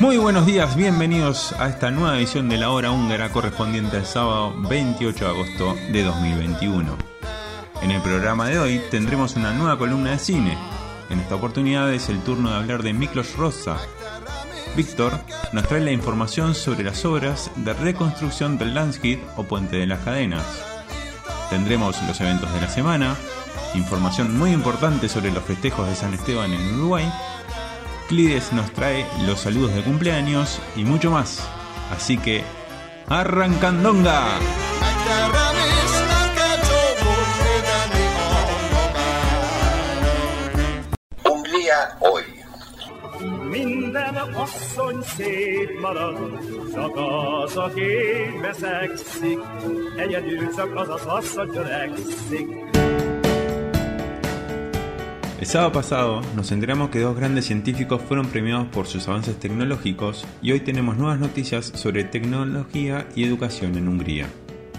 Muy buenos días, bienvenidos a esta nueva edición de la hora húngara correspondiente al sábado 28 de agosto de 2021. En el programa de hoy tendremos una nueva columna de cine. En esta oportunidad es el turno de hablar de Miklos Rosa. Víctor nos trae la información sobre las obras de reconstrucción del Landskid o Puente de las Cadenas. Tendremos los eventos de la semana, información muy importante sobre los festejos de San Esteban en Uruguay Clides nos trae los saludos de cumpleaños y mucho más. Así que, ¡arrancandonga! El sábado pasado nos enteramos que dos grandes científicos fueron premiados por sus avances tecnológicos y hoy tenemos nuevas noticias sobre tecnología y educación en Hungría.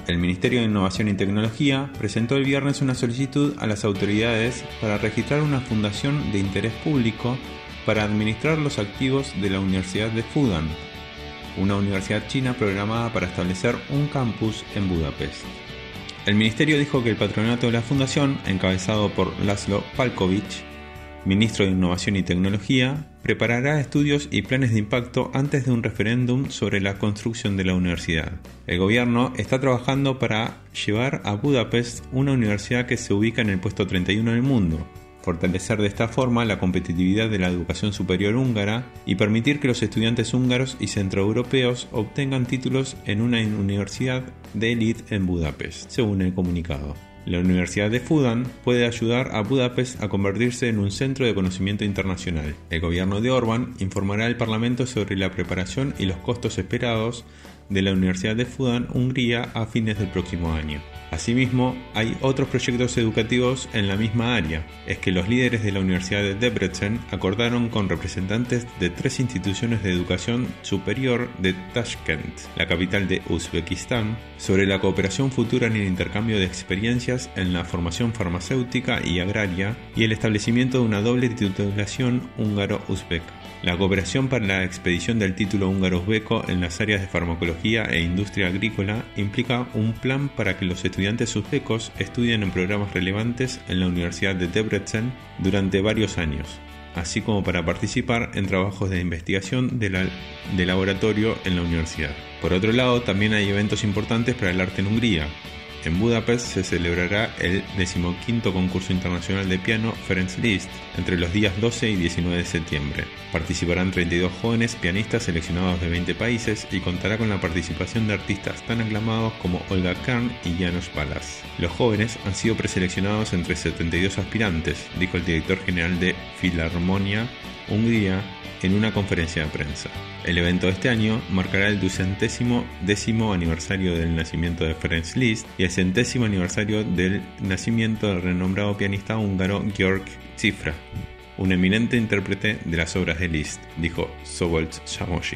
El Ministerio de Innovación y Tecnología presentó el viernes una solicitud a las autoridades para registrar una fundación de interés público para administrar los activos de la Universidad de Fudan, una universidad china programada para establecer un campus en Budapest. El ministerio dijo que el patronato de la fundación, encabezado por Laszlo Palkovich, ministro de Innovación y Tecnología, preparará estudios y planes de impacto antes de un referéndum sobre la construcción de la universidad. El gobierno está trabajando para llevar a Budapest una universidad que se ubica en el puesto 31 del mundo, fortalecer de esta forma la competitividad de la educación superior húngara y permitir que los estudiantes húngaros y centroeuropeos obtengan títulos en una universidad de élite en Budapest, según el comunicado. La Universidad de Fudan puede ayudar a Budapest a convertirse en un centro de conocimiento internacional. El gobierno de Orban informará al Parlamento sobre la preparación y los costos esperados de la Universidad de Fudan, Hungría, a fines del próximo año. Asimismo, hay otros proyectos educativos en la misma área. Es que los líderes de la Universidad de Debrecen acordaron con representantes de tres instituciones de educación superior de Tashkent, la capital de Uzbekistán, sobre la cooperación futura en el intercambio de experiencias en la formación farmacéutica y agraria y el establecimiento de una doble titulación húngaro-uzbeca. La cooperación para la expedición del título húngaro-uzbeco en las áreas de farmacología e industria agrícola implica un plan para que los estudiantes uzbecos estudien en programas relevantes en la Universidad de Debrecen durante varios años, así como para participar en trabajos de investigación de, de laboratorio en la universidad. Por otro lado, también hay eventos importantes para el arte en Hungría. En Budapest se celebrará el 15 concurso internacional de piano Ferenc Liszt entre los días 12 y 19 de septiembre. Participarán 32 jóvenes pianistas seleccionados de 20 países y contará con la participación de artistas tan aclamados como Olga Kern y Janos Palas. Los jóvenes han sido preseleccionados entre 72 aspirantes, dijo el director general de Filarmonia, Hungría, en una conferencia de prensa. El evento de este año marcará el ducentésimo décimo aniversario del nacimiento de Ferenc Liszt y el centésimo aniversario del nacimiento del renombrado pianista húngaro Georg Cifra, un eminente intérprete de las obras de Liszt, dijo Sobolt Shamoshi.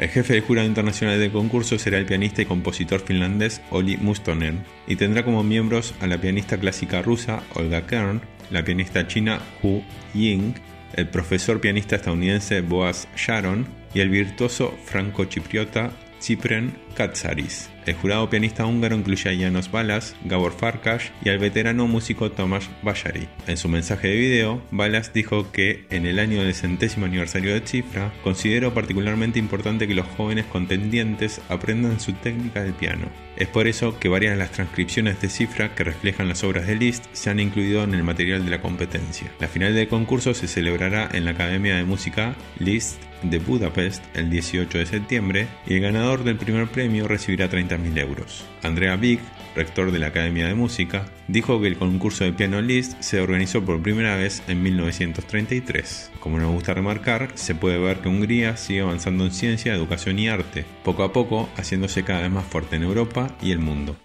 El jefe del jurado internacional del concurso será el pianista y compositor finlandés Oli Mustonen y tendrá como miembros a la pianista clásica rusa Olga Kern, la pianista china Hu Ying, el profesor pianista estadounidense Boaz Sharon y el virtuoso franco-chipriota Cyprian Katsaris. El jurado pianista húngaro incluye a Janos Balas, Gabor Farkas y al veterano músico Tomás Bajari. En su mensaje de video, Balas dijo que en el año del centésimo aniversario de Cifra, considero particularmente importante que los jóvenes contendientes aprendan su técnica del piano. Es por eso que varias de las transcripciones de Cifra que reflejan las obras de Liszt se han incluido en el material de la competencia. La final del concurso se celebrará en la Academia de Música Liszt de Budapest el 18 de septiembre y el ganador del primer premio recibirá 30.000 euros. Andrea Big, rector de la Academia de Música, dijo que el concurso de piano Liszt se organizó por primera vez en 1933. Como nos gusta remarcar, se puede ver que Hungría sigue avanzando en ciencia, educación y arte, poco a poco haciéndose cada vez más fuerte en Europa y el mundo.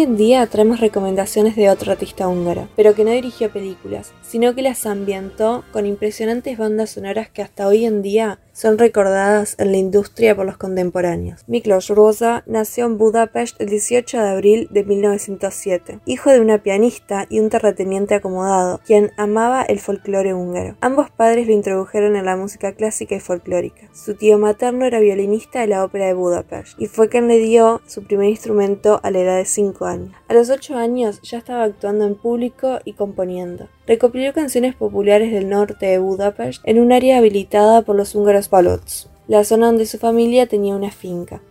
Hoy en día traemos recomendaciones de otro artista húngaro, pero que no dirigió películas, sino que las ambientó con impresionantes bandas sonoras que hasta hoy en día son recordadas en la industria por los contemporáneos. Miklos Rosa nació en Budapest el 18 de abril de 1907, hijo de una pianista y un terrateniente acomodado, quien amaba el folclore húngaro. Ambos padres lo introdujeron en la música clásica y folclórica. Su tío materno era violinista de la ópera de Budapest y fue quien le dio su primer instrumento a la edad de 5 años. A los 8 años ya estaba actuando en público y componiendo. Recopiló canciones populares del norte de Budapest en un área habilitada por los húngaros Palots, la zona donde su familia tenía una finca.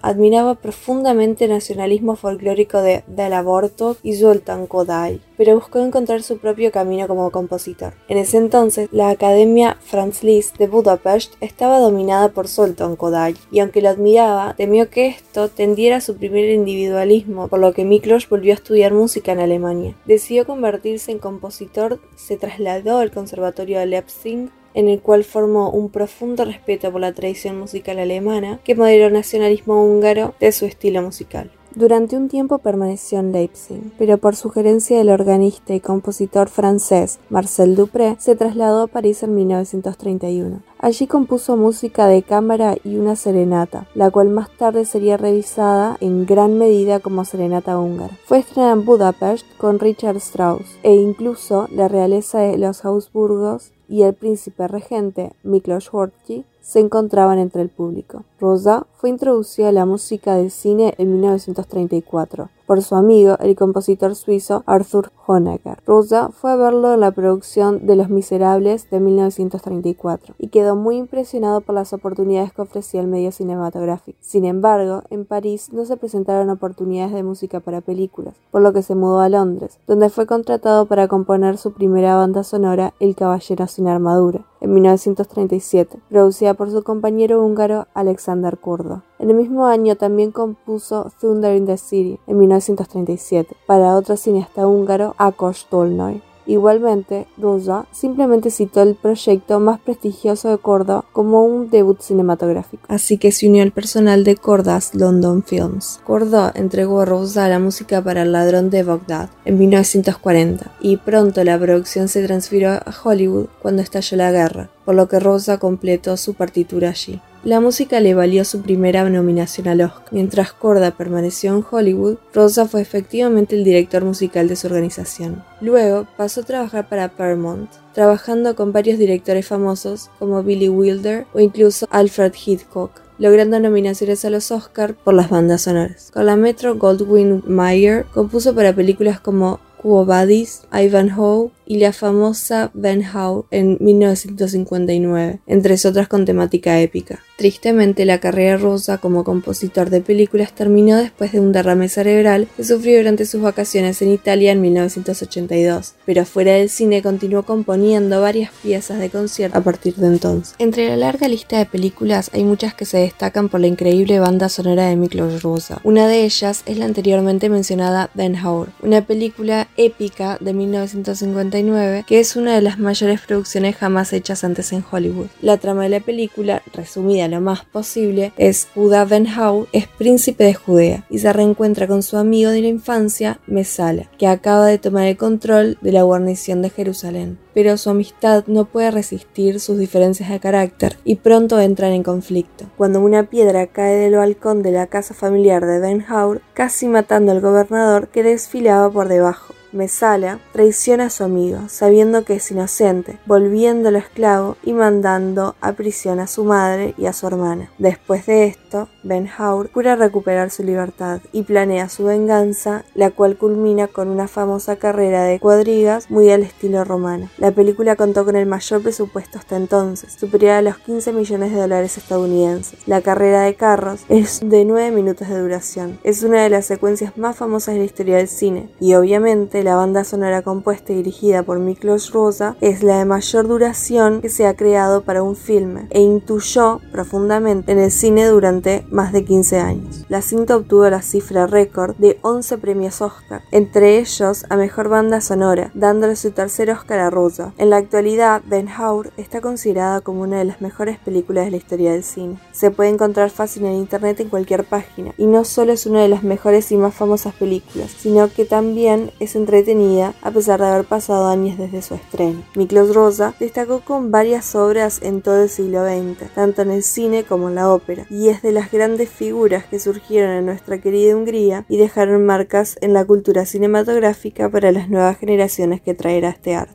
Admiraba profundamente el nacionalismo folclórico de Bela Bartók y Zoltán Kodály, pero buscó encontrar su propio camino como compositor. En ese entonces, la Academia Franz Liszt de Budapest estaba dominada por Zoltán Kodály, y aunque lo admiraba, temió que esto tendiera a su primer individualismo, por lo que Miklos volvió a estudiar música en Alemania. Decidió convertirse en compositor, se trasladó al Conservatorio de Leipzig en el cual formó un profundo respeto por la tradición musical alemana que modeló el nacionalismo húngaro de su estilo musical. Durante un tiempo permaneció en Leipzig, pero por sugerencia del organista y compositor francés Marcel Dupré se trasladó a París en 1931. Allí compuso música de cámara y una serenata, la cual más tarde sería revisada en gran medida como serenata húngara. Fue estrenada en Budapest con Richard Strauss e incluso la realeza de los Habsburgos y el príncipe regente Miklos Horthy se encontraban entre el público. Rosa fue introducida a la música del cine en 1934 por su amigo, el compositor suizo Arthur Honegger. Rosa fue a verlo en la producción de Los Miserables de 1934 y quedó muy impresionado por las oportunidades que ofrecía el medio cinematográfico. Sin embargo, en París no se presentaron oportunidades de música para películas, por lo que se mudó a Londres, donde fue contratado para componer su primera banda sonora El Caballero sin Armadura, en 1937, producida por su compañero húngaro Alexander Kurdo. En el mismo año también compuso Thunder in the City, en 1937, para otro cineasta húngaro Akos Tolnoy. Igualmente, Rosa simplemente citó el proyecto más prestigioso de Korda como un debut cinematográfico, así que se unió al personal de Korda's London Films. Korda entregó a Rosa la música para El ladrón de Bagdad en 1940 y pronto la producción se transfirió a Hollywood cuando estalló la guerra, por lo que Rosa completó su partitura allí. La música le valió su primera nominación al Oscar. Mientras Korda permaneció en Hollywood, Rosa fue efectivamente el director musical de su organización. Luego pasó a trabajar para Paramount, trabajando con varios directores famosos como Billy Wilder o incluso Alfred Hitchcock logrando nominaciones a los Oscar por las bandas sonoras. Con la Metro Goldwyn Mayer compuso para películas como Quo Vadis, Ivanhoe y la famosa Ben Hur en 1959, entre otras con temática épica. Tristemente, la carrera rosa como compositor de películas terminó después de un derrame cerebral que sufrió durante sus vacaciones en Italia en 1982, pero fuera del cine continuó componiendo varias piezas de concierto a partir de entonces. Entre la larga lista de películas hay muchas que se destacan por la increíble banda sonora de Miklos Rosa. Una de ellas es la anteriormente mencionada Ben Hur, una película épica de 1959 que es una de las mayores producciones jamás hechas antes en Hollywood. La trama de la película, resumida lo más posible es Judá Ben Hur es príncipe de Judea y se reencuentra con su amigo de la infancia, Mesala, que acaba de tomar el control de la guarnición de Jerusalén. Pero su amistad no puede resistir sus diferencias de carácter y pronto entran en conflicto. Cuando una piedra cae del balcón de la casa familiar de Ben Hur, casi matando al gobernador que desfilaba por debajo. Mesala traiciona a su amigo, sabiendo que es inocente, volviéndolo esclavo y mandando a prisión a su madre y a su hermana. Después de esto, Ben Hur jura recuperar su libertad y planea su venganza, la cual culmina con una famosa carrera de cuadrigas muy al estilo romano. La película contó con el mayor presupuesto hasta entonces, superior a los 15 millones de dólares estadounidenses. La carrera de carros es de 9 minutos de duración. Es una de las secuencias más famosas de la historia del cine y obviamente la banda sonora compuesta y dirigida por Miklos Rosa es la de mayor duración que se ha creado para un filme e intuyó profundamente en el cine durante más de 15 años. La cinta obtuvo la cifra récord de 11 premios Oscar, entre ellos a Mejor Banda Sonora, dándole su tercer Oscar a Rosa. En la actualidad, Ben Hur está considerada como una de las mejores películas de la historia del cine. Se puede encontrar fácil en internet en cualquier página, y no solo es una de las mejores y más famosas películas, sino que también es entretenida a pesar de haber pasado años desde su estreno. Miklos Rosa destacó con varias obras en todo el siglo XX, tanto en el cine como en la ópera, y es de las grandes figuras que surgieron en nuestra querida Hungría y dejaron marcas en la cultura cinematográfica para las nuevas generaciones que traerá este arte.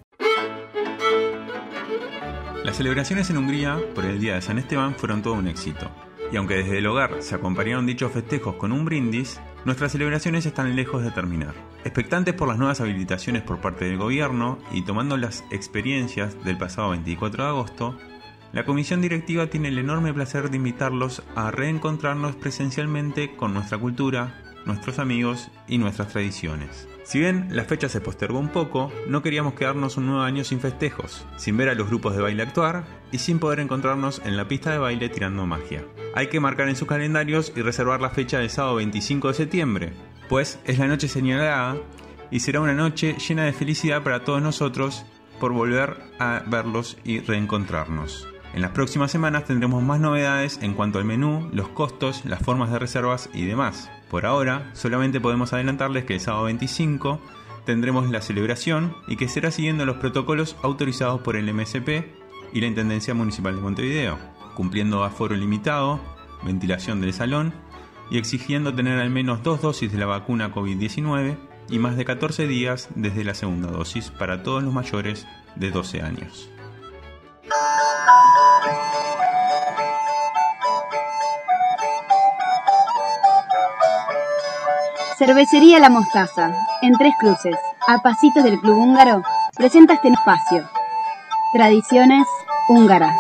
Las celebraciones en Hungría por el Día de San Esteban fueron todo un éxito. Y aunque desde el hogar se acompañaron dichos festejos con un brindis, nuestras celebraciones están lejos de terminar. Expectantes por las nuevas habilitaciones por parte del gobierno y tomando las experiencias del pasado 24 de agosto, la comisión directiva tiene el enorme placer de invitarlos a reencontrarnos presencialmente con nuestra cultura, nuestros amigos y nuestras tradiciones. Si bien la fecha se postergó un poco, no queríamos quedarnos un nuevo año sin festejos, sin ver a los grupos de baile actuar y sin poder encontrarnos en la pista de baile tirando magia. Hay que marcar en sus calendarios y reservar la fecha del sábado 25 de septiembre, pues es la noche señalada y será una noche llena de felicidad para todos nosotros por volver a verlos y reencontrarnos. En las próximas semanas tendremos más novedades en cuanto al menú, los costos, las formas de reservas y demás. Por ahora, solamente podemos adelantarles que el sábado 25 tendremos la celebración y que será siguiendo los protocolos autorizados por el MSP y la Intendencia Municipal de Montevideo, cumpliendo aforo limitado, ventilación del salón y exigiendo tener al menos dos dosis de la vacuna COVID-19 y más de 14 días desde la segunda dosis para todos los mayores de 12 años. Cervecería La Mostaza, en Tres Cruces, a pasitos del Club Húngaro, presenta este espacio. Tradiciones húngaras.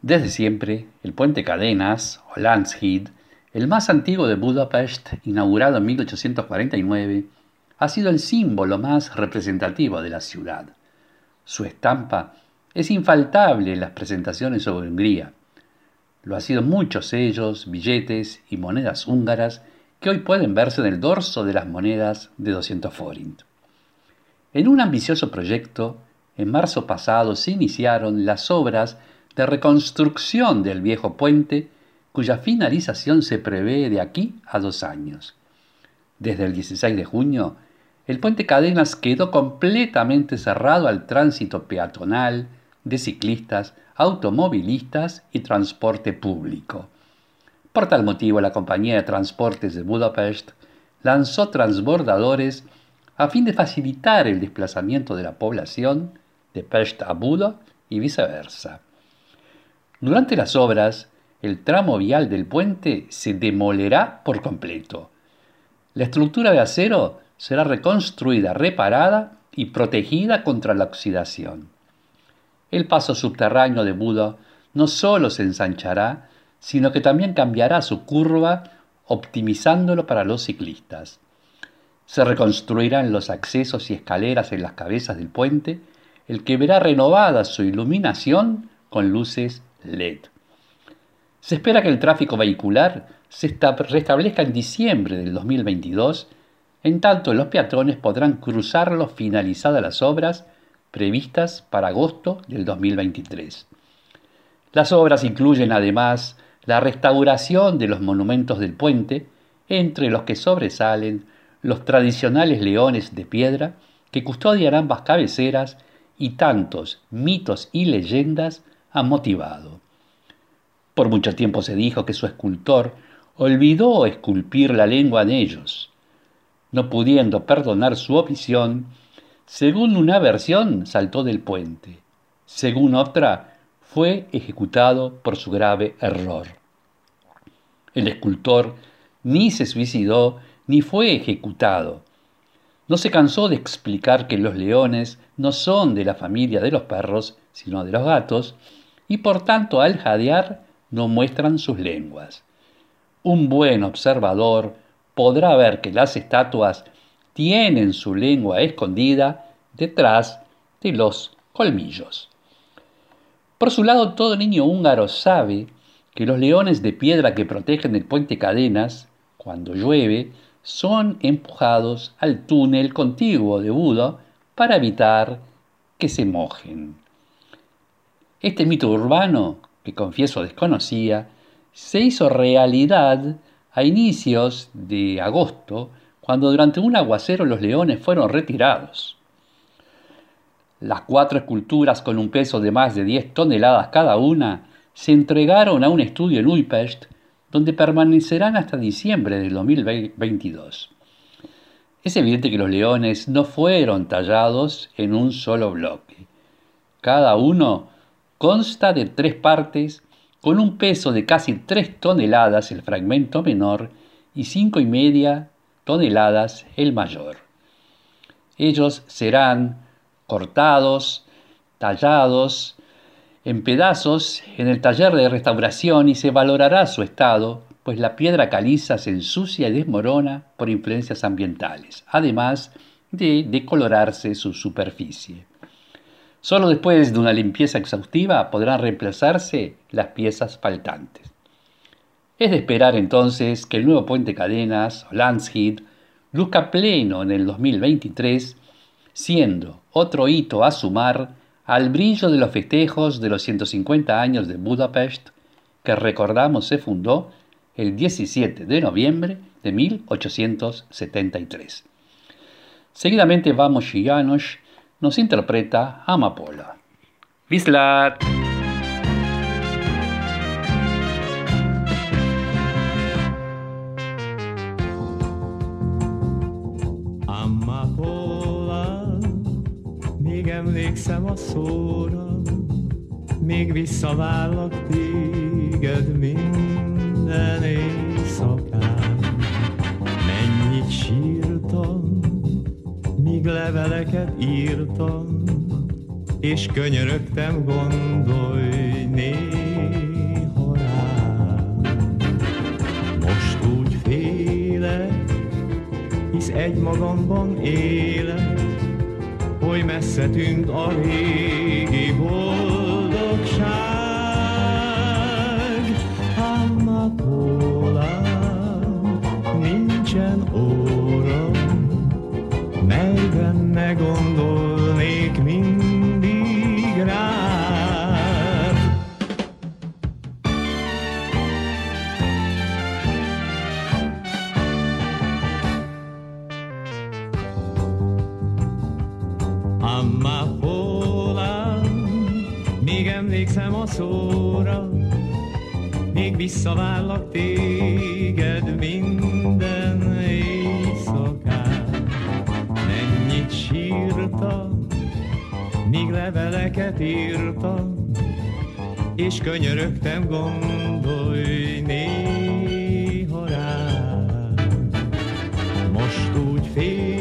Desde siempre, el puente Cadenas, o Landshid, el más antiguo de Budapest, inaugurado en 1849, ha sido el símbolo más representativo de la ciudad. Su estampa es infaltable en las presentaciones sobre Hungría. Lo ha sido muchos sellos, billetes y monedas húngaras que hoy pueden verse en el dorso de las monedas de 200 forint. En un ambicioso proyecto, en marzo pasado se iniciaron las obras de reconstrucción del viejo puente, cuya finalización se prevé de aquí a dos años. Desde el 16 de junio, el puente Cadenas quedó completamente cerrado al tránsito peatonal, de ciclistas, automovilistas y transporte público. Por tal motivo, la compañía de transportes de Budapest lanzó transbordadores a fin de facilitar el desplazamiento de la población de Pest a Buda y viceversa. Durante las obras, el tramo vial del puente se demolerá por completo. La estructura de acero será reconstruida, reparada y protegida contra la oxidación. El paso subterráneo de Buda no solo se ensanchará, sino que también cambiará su curva, optimizándolo para los ciclistas. Se reconstruirán los accesos y escaleras en las cabezas del puente, el que verá renovada su iluminación con luces LED. Se espera que el tráfico vehicular se restablezca en diciembre del 2022 en tanto los peatones podrán cruzarlo finalizadas las obras previstas para agosto del 2023. Las obras incluyen además la restauración de los monumentos del puente, entre los que sobresalen los tradicionales leones de piedra que custodian ambas cabeceras y tantos mitos y leyendas han motivado. Por mucho tiempo se dijo que su escultor olvidó esculpir la lengua de ellos. No pudiendo perdonar su omisión, según una versión saltó del puente, según otra fue ejecutado por su grave error. El escultor ni se suicidó ni fue ejecutado. No se cansó de explicar que los leones no son de la familia de los perros, sino de los gatos, y por tanto al jadear no muestran sus lenguas. Un buen observador podrá ver que las estatuas tienen su lengua escondida detrás de los colmillos. Por su lado, todo niño húngaro sabe que los leones de piedra que protegen el puente Cadenas, cuando llueve, son empujados al túnel contiguo de Buda para evitar que se mojen. Este mito urbano, que confieso desconocía, se hizo realidad a inicios de agosto, cuando durante un aguacero los leones fueron retirados. Las cuatro esculturas con un peso de más de 10 toneladas cada una se entregaron a un estudio en Újpest, donde permanecerán hasta diciembre del 2022. Es evidente que los leones no fueron tallados en un solo bloque. Cada uno consta de tres partes con un peso de casi tres toneladas el fragmento menor y cinco y media toneladas el mayor. Ellos serán cortados, tallados en pedazos en el taller de restauración y se valorará su estado, pues la piedra caliza se ensucia y desmorona por influencias ambientales, además de decolorarse su superficie. Solo después de una limpieza exhaustiva podrán reemplazarse las piezas faltantes. Es de esperar entonces que el nuevo puente cadenas, o luzca pleno en el 2023, siendo otro hito a sumar al brillo de los festejos de los 150 años de Budapest, que recordamos se fundó el 17 de noviembre de 1873. Seguidamente Vamos Janos nos interpreta Amapola. Vislat! Emlékszem a szóra, még visszavállak téged minden éjszakán. Mennyit sírtam, míg leveleket írtam, és könyörögtem gondolj néha rám. Most úgy félek, hisz egy magamban élek, oly messze tűnt a régi boldogság. Amapola, még emlékszem a szóra, még visszavállak téged minden éjszakán. Mennyit sírtam, míg leveleket írtam, és könyörögtem gondolj néha rám. Most úgy félek,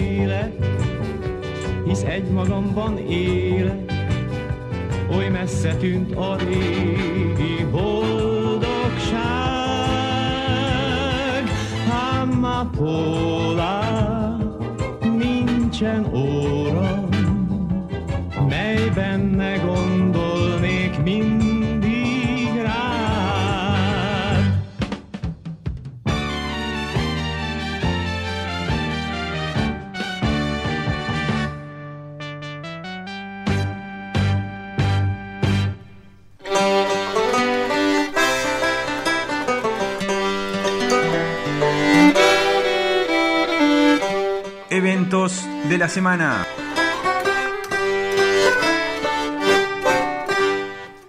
egy egymagamban élek, oly messze tűnt a régi boldogság. Ám ma pólá, nincsen óra, melyben ne gondol. De la semana.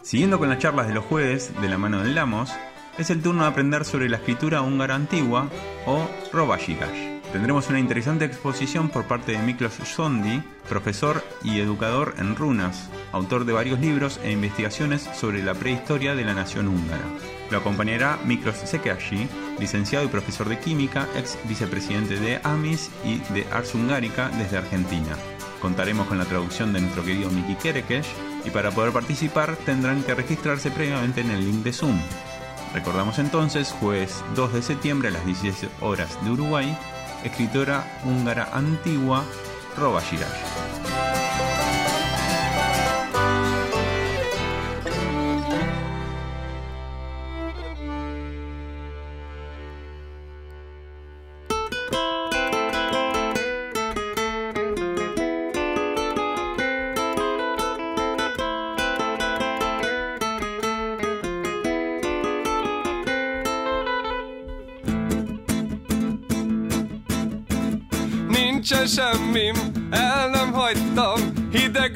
Siguiendo con las charlas de los jueves de la mano del Lamos, es el turno de aprender sobre la escritura húngara antigua o Robashigash. Tendremos una interesante exposición por parte de Miklos Sondi, profesor y educador en runas, autor de varios libros e investigaciones sobre la prehistoria de la nación húngara. Lo acompañará Miklos Sekeashi, licenciado y profesor de química, ex vicepresidente de AMIS y de Ars Hungarica desde Argentina. Contaremos con la traducción de nuestro querido Miki Kerekesh y para poder participar tendrán que registrarse previamente en el link de Zoom. Recordamos entonces, jueves 2 de septiembre a las 16 horas de Uruguay, escritora húngara antigua, Roba Shirash.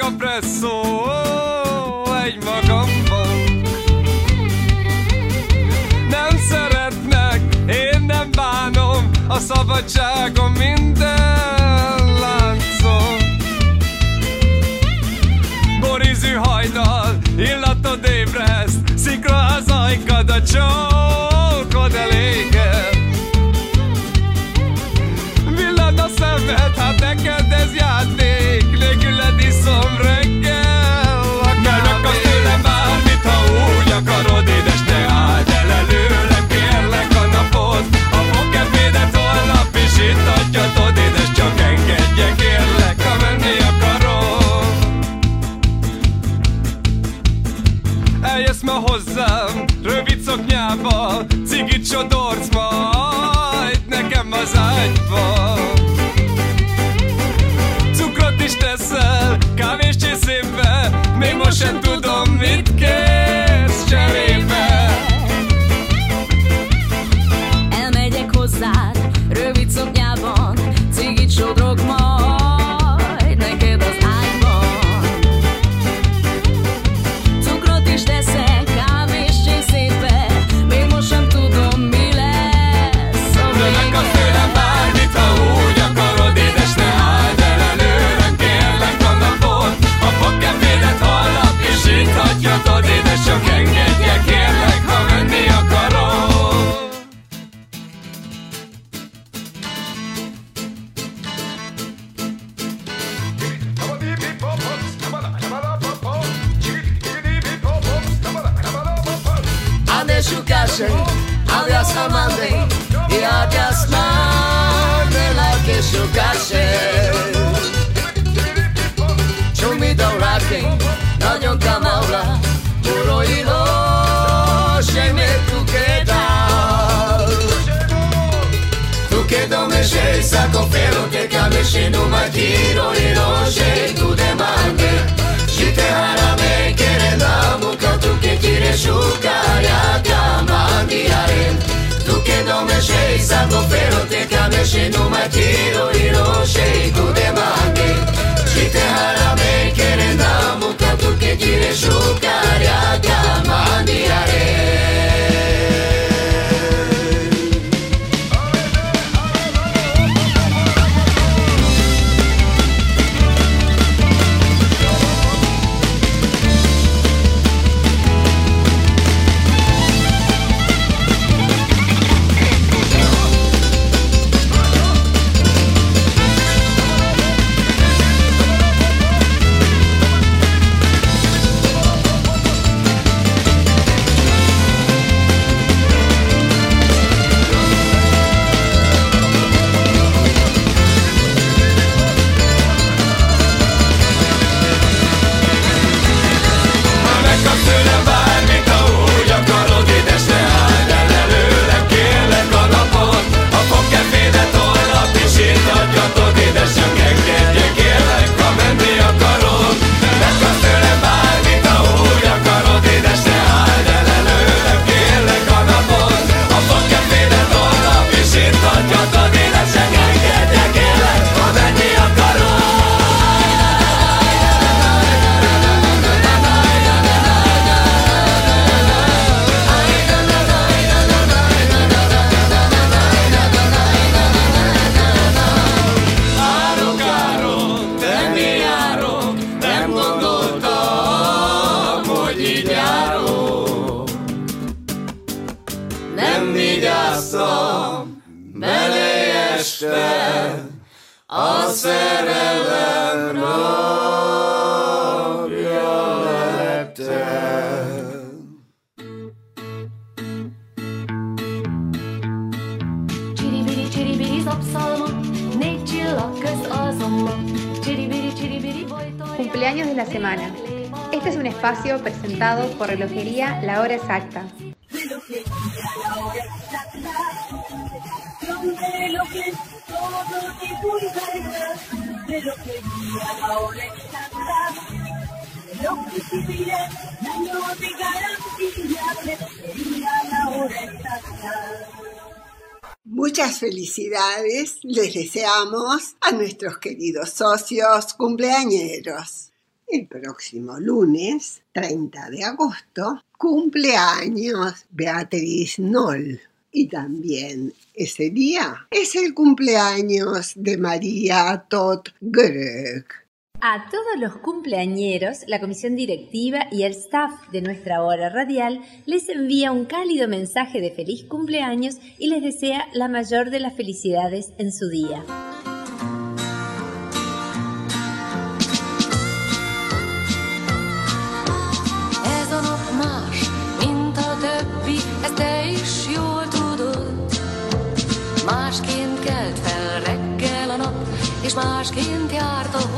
Hideg a presszó egy magamban. Nem szeretnek, én nem bánom A szabadságom minden láncom Borizű hajdal, illatod ébreszt Szikra az ajkad, a csókod eléget szoknyába Cigit sodorsz majd nekem az ágyba. Cukrot is teszel, kávés csészébe Még most sem tudom, Isakofelo te kame shinu majiro ilo sheitu demande Shite harame kere damu katuke kire shukaya kama no me dome shei sakofelo te kame shinu majiro de sheitu demande Shite harame kere damu katuke kire shukaya kama diare presentado por Relojería La Hora Exacta. Muchas felicidades les deseamos a nuestros queridos socios cumpleañeros. El próximo lunes, 30 de agosto, cumpleaños Beatriz Noll. Y también ese día es el cumpleaños de María Todd Greg. A todos los cumpleañeros, la comisión directiva y el staff de nuestra hora radial les envía un cálido mensaje de feliz cumpleaños y les desea la mayor de las felicidades en su día. Másként járt a